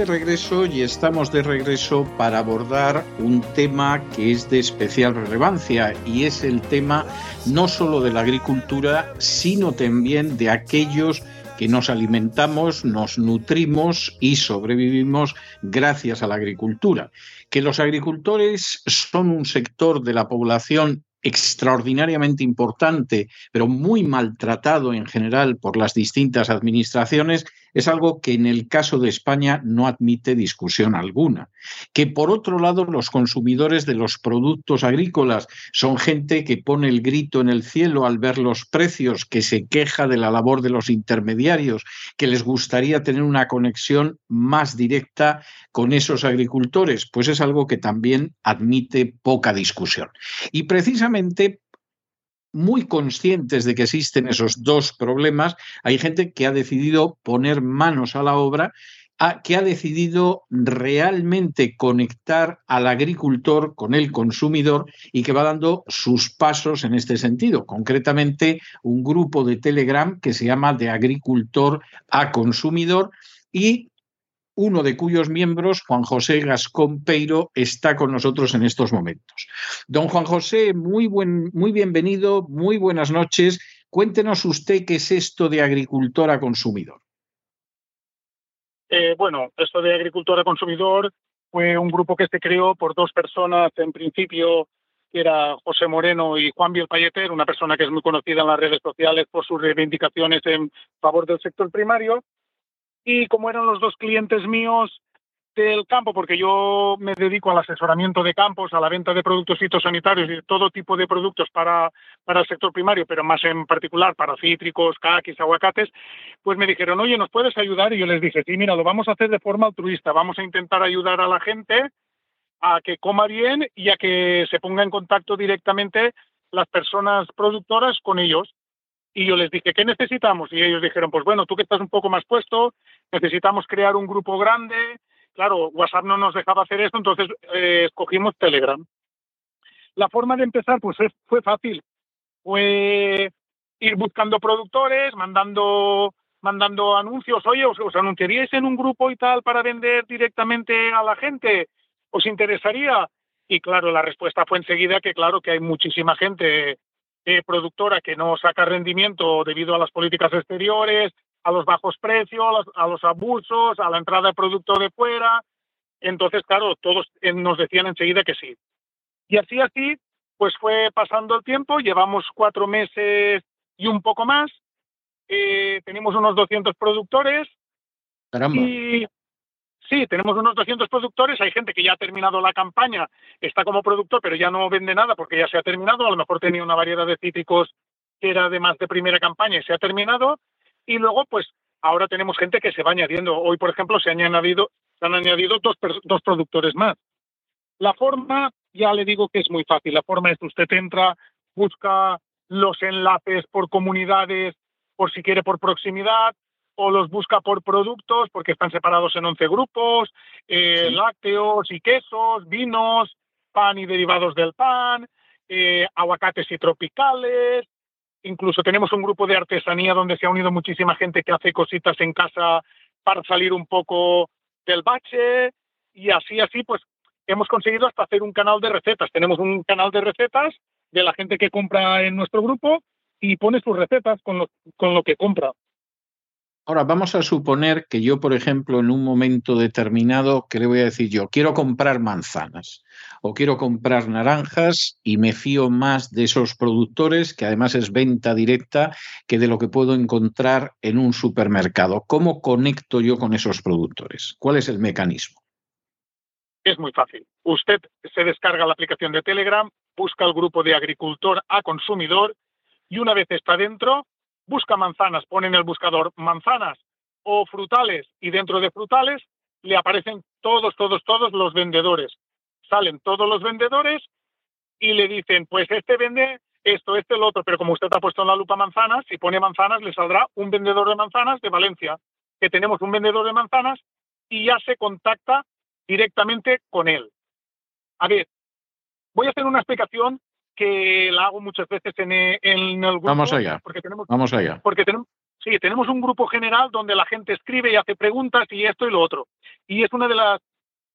De regreso y estamos de regreso para abordar un tema que es de especial relevancia y es el tema no solo de la agricultura, sino también de aquellos que nos alimentamos, nos nutrimos y sobrevivimos gracias a la agricultura. Que los agricultores son un sector de la población extraordinariamente importante, pero muy maltratado en general por las distintas administraciones, es algo que en el caso de España no admite discusión alguna. Que por otro lado los consumidores de los productos agrícolas son gente que pone el grito en el cielo al ver los precios, que se queja de la labor de los intermediarios, que les gustaría tener una conexión más directa con esos agricultores, pues es algo que también admite poca discusión. Y precisamente muy conscientes de que existen esos dos problemas, hay gente que ha decidido poner manos a la obra, que ha decidido realmente conectar al agricultor con el consumidor y que va dando sus pasos en este sentido. Concretamente, un grupo de Telegram que se llama de agricultor a consumidor y uno de cuyos miembros, Juan José Gascón Peiro, está con nosotros en estos momentos. Don Juan José, muy, buen, muy bienvenido, muy buenas noches. Cuéntenos usted qué es esto de agricultor a consumidor. Eh, bueno, esto de agricultor a consumidor fue un grupo que se creó por dos personas, en principio, que era José Moreno y Juan Bielpayeter, una persona que es muy conocida en las redes sociales por sus reivindicaciones en favor del sector primario, y como eran los dos clientes míos del campo, porque yo me dedico al asesoramiento de campos, a la venta de productos fitosanitarios y de todo tipo de productos para, para el sector primario, pero más en particular para cítricos, caquis, aguacates, pues me dijeron, oye, ¿nos puedes ayudar? Y yo les dije, sí, mira, lo vamos a hacer de forma altruista, vamos a intentar ayudar a la gente a que coma bien y a que se ponga en contacto directamente las personas productoras con ellos. Y yo les dije, ¿qué necesitamos? Y ellos dijeron, pues bueno, tú que estás un poco más puesto, necesitamos crear un grupo grande. Claro, WhatsApp no nos dejaba hacer esto, entonces eh, escogimos Telegram. La forma de empezar, pues fue fácil. Fue ir buscando productores, mandando, mandando anuncios. Oye, ¿os, ¿os anunciaríais en un grupo y tal para vender directamente a la gente? ¿Os interesaría? Y claro, la respuesta fue enseguida que claro que hay muchísima gente eh, productora que no saca rendimiento debido a las políticas exteriores, a los bajos precios, a los, abusos, a la entrada de producto de fuera. Entonces, claro, todos eh, nos decían enseguida que sí. Y así, así, pues fue pasando el tiempo, llevamos cuatro meses y un poco más, eh, tenemos unos 200 productores. Caramba. Y Sí, tenemos unos 200 productores, hay gente que ya ha terminado la campaña, está como productor, pero ya no vende nada porque ya se ha terminado, a lo mejor tenía una variedad de cítricos que era de más de primera campaña y se ha terminado, y luego pues ahora tenemos gente que se va añadiendo. Hoy, por ejemplo, se han añadido, se han añadido dos, dos productores más. La forma, ya le digo que es muy fácil, la forma es que usted entra, busca los enlaces por comunidades, por si quiere por proximidad, o los busca por productos porque están separados en 11 grupos, eh, lácteos y quesos, vinos, pan y derivados del pan, eh, aguacates y tropicales. Incluso tenemos un grupo de artesanía donde se ha unido muchísima gente que hace cositas en casa para salir un poco del bache y así, así, pues hemos conseguido hasta hacer un canal de recetas. Tenemos un canal de recetas de la gente que compra en nuestro grupo y pone sus recetas con lo, con lo que compra. Ahora, vamos a suponer que yo, por ejemplo, en un momento determinado, ¿qué le voy a decir yo? Quiero comprar manzanas o quiero comprar naranjas y me fío más de esos productores, que además es venta directa, que de lo que puedo encontrar en un supermercado. ¿Cómo conecto yo con esos productores? ¿Cuál es el mecanismo? Es muy fácil. Usted se descarga la aplicación de Telegram, busca el grupo de agricultor a consumidor y una vez está dentro, busca manzanas, pone en el buscador manzanas, o frutales y dentro de frutales le aparecen todos, todos, todos los vendedores. Salen todos los vendedores y le dicen, pues este vende esto, este, el otro, pero como usted ha puesto en la lupa manzanas, si pone manzanas le saldrá un vendedor de manzanas de Valencia, que tenemos un vendedor de manzanas y ya se contacta directamente con él. A ver, voy a hacer una explicación que la hago muchas veces en, el grupo. Vamos allá. Porque tenemos, Vamos allá. Porque tenemos, sí, tenemos un grupo general donde la gente escribe y hace preguntas y esto y lo otro. Y es una de las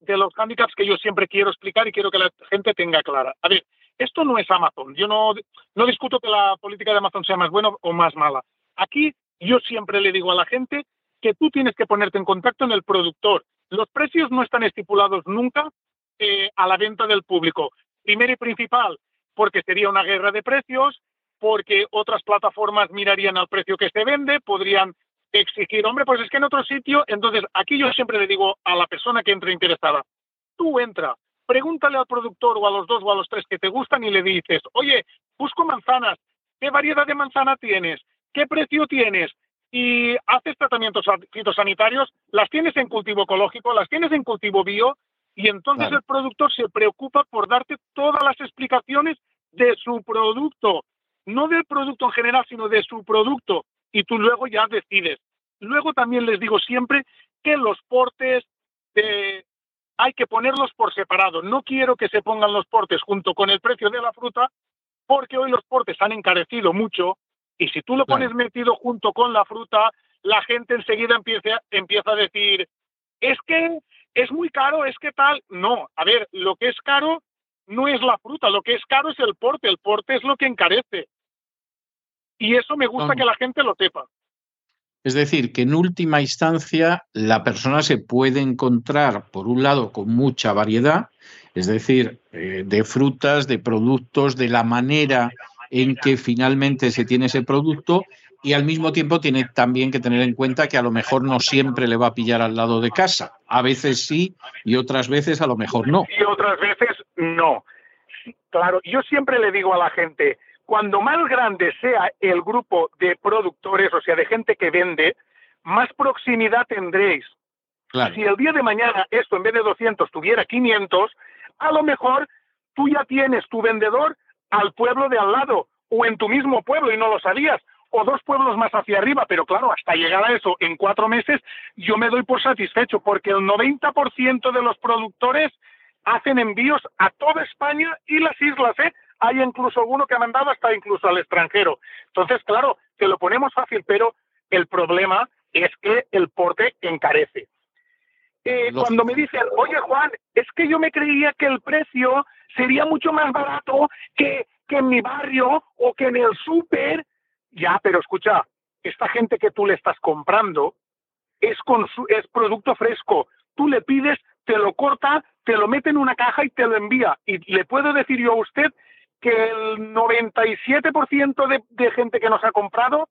de los handicaps que yo siempre quiero explicar y quiero que la gente tenga clara. A ver, esto no es Amazon. Yo no, no discuto que la política de Amazon sea más buena o más mala. Aquí yo siempre le digo a la gente que tú tienes que ponerte en contacto en el productor. Los precios no están estipulados nunca eh, a la venta del público. Primero y principal, porque sería una guerra de precios, porque otras plataformas mirarían al precio que se vende, podrían exigir, hombre, pues es que en otro sitio, entonces aquí yo siempre le digo a la persona que entre interesada, tú entra, pregúntale al productor o a los dos o a los tres que te gustan y le dices, oye, busco manzanas, ¿qué variedad de manzana tienes? ¿Qué precio tienes? Y haces tratamientos fitosanitarios, las tienes en cultivo ecológico, las tienes en cultivo bio, y entonces el productor se preocupa por darte todas las explicaciones de su producto, no del producto en general, sino de su producto, y tú luego ya decides. Luego también les digo siempre que los portes de, hay que ponerlos por separado. No quiero que se pongan los portes junto con el precio de la fruta, porque hoy los portes han encarecido mucho. Y si tú lo pones metido junto con la fruta, la gente enseguida empieza, empieza a decir, es que es muy caro, es que tal. No, a ver, lo que es caro no es la fruta, lo que es caro es el porte, el porte es lo que encarece. Y eso me gusta que la gente lo sepa. Es decir, que en última instancia la persona se puede encontrar, por un lado, con mucha variedad, es decir, eh, de frutas, de productos, de la manera en que finalmente se tiene ese producto y al mismo tiempo tiene también que tener en cuenta que a lo mejor no siempre le va a pillar al lado de casa. A veces sí y otras veces a lo mejor no. Y otras veces no. Claro, yo siempre le digo a la gente, cuando más grande sea el grupo de productores, o sea, de gente que vende, más proximidad tendréis. Si el día de mañana esto en vez de 200 tuviera 500, a lo mejor tú ya tienes tu vendedor al pueblo de al lado o en tu mismo pueblo y no lo sabías, o dos pueblos más hacia arriba, pero claro, hasta llegar a eso en cuatro meses, yo me doy por satisfecho porque el 90% de los productores hacen envíos a toda España y las islas, ¿eh? hay incluso alguno que ha mandado hasta incluso al extranjero. Entonces, claro, te lo ponemos fácil, pero el problema es que el porte encarece. Eh, cuando me dicen, oye Juan, es que yo me creía que el precio sería mucho más barato que, que en mi barrio o que en el súper, ya, pero escucha, esta gente que tú le estás comprando es, producto fresco. Tú le pides, te lo corta, te lo mete en una caja y te lo envía. Y le puedo decir yo a usted que el 97% de, de gente que nos ha comprado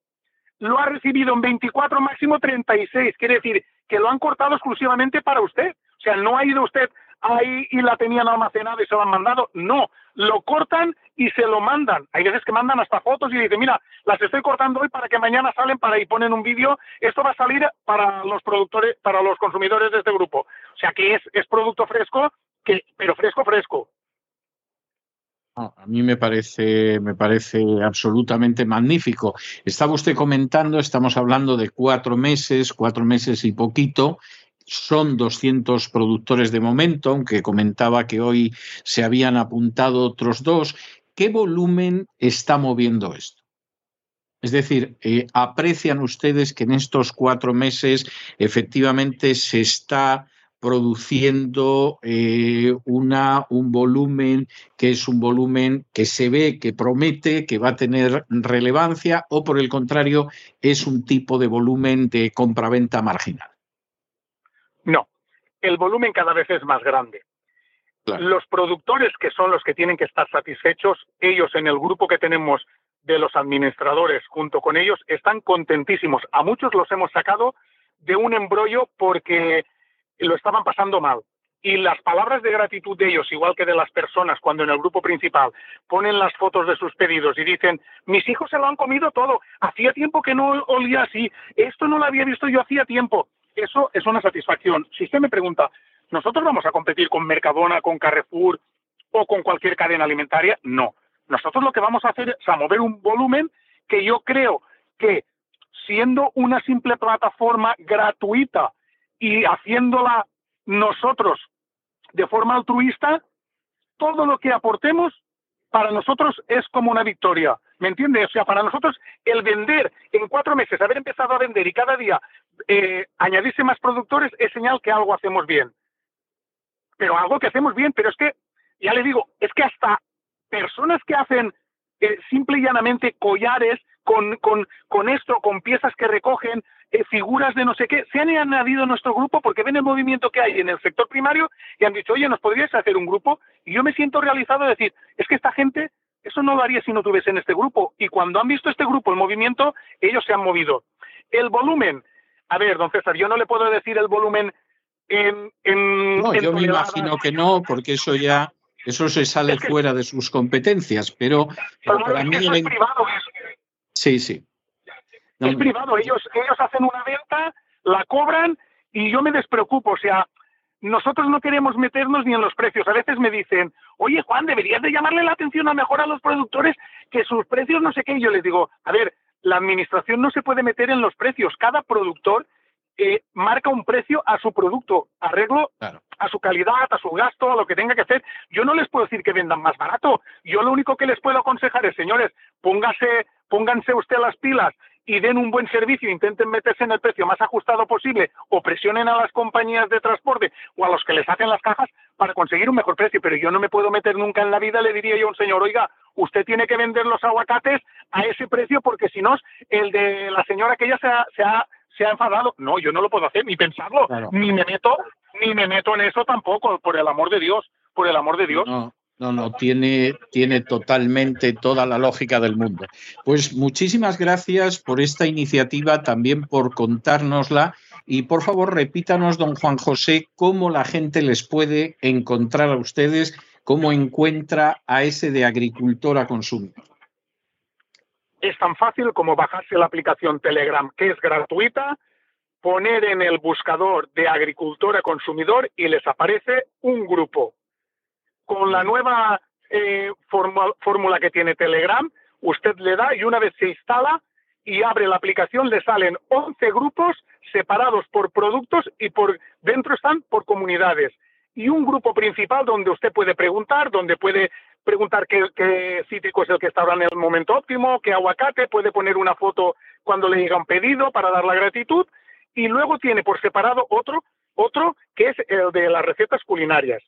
lo ha recibido en 24, máximo 36. Quiere decir que lo han cortado exclusivamente para usted. O sea, no ha ido usted ahí y la tenían almacenada y se lo han mandado. No, lo cortan y se lo mandan. Hay veces que mandan hasta fotos y dicen, mira, las estoy cortando hoy para que mañana salen para y ponen un vídeo. Esto va a salir para los productores, para los consumidores de este grupo. O sea que es, es producto fresco, que, pero fresco, fresco. A mí me parece, me parece absolutamente magnífico. Estaba usted comentando, estamos hablando de cuatro meses, cuatro meses y poquito. Son 200 productores de momento, aunque comentaba que hoy se habían apuntado otros dos. ¿Qué volumen está moviendo esto? Es decir, eh, ¿aprecian ustedes que en estos cuatro meses efectivamente se está produciendo eh, una, un volumen que es un volumen que se ve, que promete, que va a tener relevancia, o por el contrario, es un tipo de volumen de compraventa marginal? No, el volumen cada vez es más grande. Los productores que son los que tienen que estar satisfechos, ellos en el grupo que tenemos de los administradores junto con ellos están contentísimos. A muchos los hemos sacado de un embrollo porque lo estaban pasando mal. y las palabras de gratitud de ellos, igual que de las personas, cuando en el grupo principal ponen las fotos de sus pedidos y dicen, mis hijos se lo han comido todo, hacía tiempo que no olía así, esto no lo había visto yo hacía tiempo. Eso es una satisfacción. Si usted me pregunta, ¿nosotros vamos a competir con Mercadona, con Carrefour o con cualquier cadena alimentaria? No. Nosotros lo que vamos a hacer es a mover un volumen que yo creo que siendo una simple plataforma gratuita y haciéndola nosotros de forma altruista, todo lo que aportemos para nosotros es como una victoria. ¿Me entiendes? O sea, para nosotros el vender en cuatro meses, haber empezado a vender y cada día eh, añadirse más productores es señal que algo hacemos bien. Pero algo que hacemos bien, pero es que, ya le digo, es que hasta personas que hacen eh, simple y llanamente collares con, con, con esto, con piezas que recogen, eh, figuras de no sé qué, se han añadido a nuestro grupo porque ven el movimiento que hay en el sector primario y han dicho, oye, ¿nos podrías hacer un grupo? Y yo me siento realizado de decir, es que esta gente, eso no lo haría si no tuviese en este grupo. Y cuando han visto este grupo, el movimiento, ellos se han movido. El volumen, a ver, don César, yo no le puedo decir el volumen en... en no, yo me imagino que no, porque eso ya, eso se sale fuera de sus competencias, pero, para mí... Es privado, Sí, sí es privado, ellos, ellos hacen una venta, la cobran y yo me despreocupo, o sea, nosotros no queremos meternos ni en los precios. A veces me dicen, oye Juan, deberías de llamarle la atención a mejor a los productores que sus precios no sé qué. Y yo les digo, a ver, la administración no se puede meter en los precios. Cada productor eh, marca un precio a su producto, arreglo a su calidad, a su gasto, a lo que tenga que hacer. Yo no les puedo decir que vendan más barato. Yo lo único que les puedo aconsejar es, señores, póngase, pónganse usted las pilas y den un buen servicio, intenten meterse en el precio más ajustado posible o presionen a las compañías de transporte o a los que les hacen las cajas para conseguir un mejor precio. Pero yo no me puedo meter nunca en la vida, le diría yo a un señor, oiga, usted tiene que vender los aguacates a ese precio porque si no, el de la señora que ya se ha, se ha, se ha enfadado. No, yo no lo puedo hacer, ni pensarlo, ni me meto, ni me meto en eso tampoco, por el amor de Dios, por el amor de Dios. No, no, tiene, tiene totalmente toda la lógica del mundo. Pues muchísimas gracias por esta iniciativa, también por contárnosla. Y por favor, repítanos, don Juan José, cómo la gente les puede encontrar a ustedes, cómo encuentra a ese de agricultor a consumidor. Es tan fácil como bajarse la aplicación Telegram, que es gratuita, poner en el buscador de agricultor a consumidor y les aparece un grupo con la nueva eh, fórmula que tiene Telegram, usted le da y una vez se instala y abre la aplicación, le salen 11 grupos separados por productos y por dentro están por comunidades. Y un grupo principal donde usted puede preguntar, donde puede preguntar qué, qué cítrico es el que está ahora en el momento óptimo, qué aguacate, puede poner una foto cuando le llega un pedido para dar la gratitud. Y luego tiene por separado otro, otro que es el de las recetas culinarias.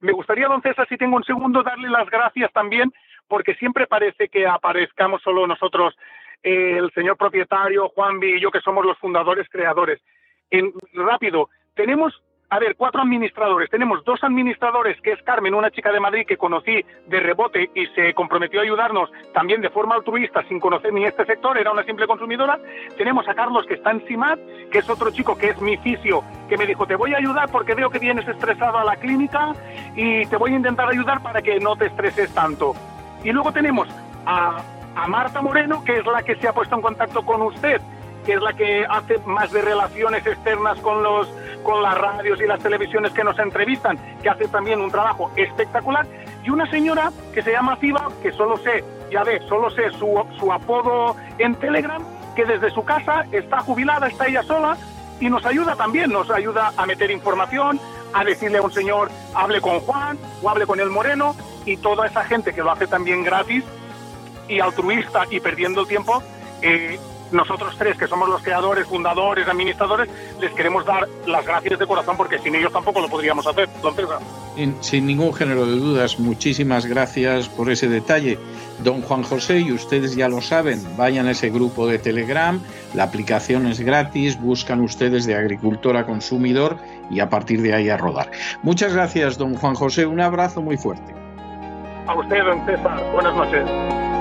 Me gustaría, don César, si tengo un segundo, darle las gracias también, porque siempre parece que aparezcamos solo nosotros, eh, el señor propietario, Juan y yo, que somos los fundadores, creadores. En, rápido, tenemos a ver, cuatro administradores. Tenemos dos administradores, que es Carmen, una chica de Madrid que conocí de rebote y se comprometió a ayudarnos también de forma altruista, sin conocer ni este sector, era una simple consumidora. Tenemos a Carlos, que está en CIMAT, que es otro chico que es mi fisio, que me dijo, te voy a ayudar porque veo que vienes estresado a la clínica y te voy a intentar ayudar para que no te estreses tanto. Y luego tenemos a, a Marta Moreno, que es la que se ha puesto en contacto con usted que es la que hace más de relaciones externas con los con las radios y las televisiones que nos entrevistan, que hace también un trabajo espectacular, y una señora que se llama Ciba, que solo sé, ya ve, solo sé su, su apodo en Telegram, que desde su casa está jubilada, está ella sola, y nos ayuda también, nos ayuda a meter información, a decirle a un señor, hable con Juan o hable con el Moreno, y toda esa gente que lo hace también gratis y altruista y perdiendo el tiempo, eh, nosotros tres, que somos los creadores, fundadores, administradores, les queremos dar las gracias de corazón porque sin ellos tampoco lo podríamos hacer, don Sin, sin ningún género de dudas, muchísimas gracias por ese detalle. Don Juan José, y ustedes ya lo saben, vayan a ese grupo de Telegram, la aplicación es gratis, buscan ustedes de agricultor a consumidor y a partir de ahí a rodar. Muchas gracias, don Juan José, un abrazo muy fuerte. A usted, don César, buenas noches.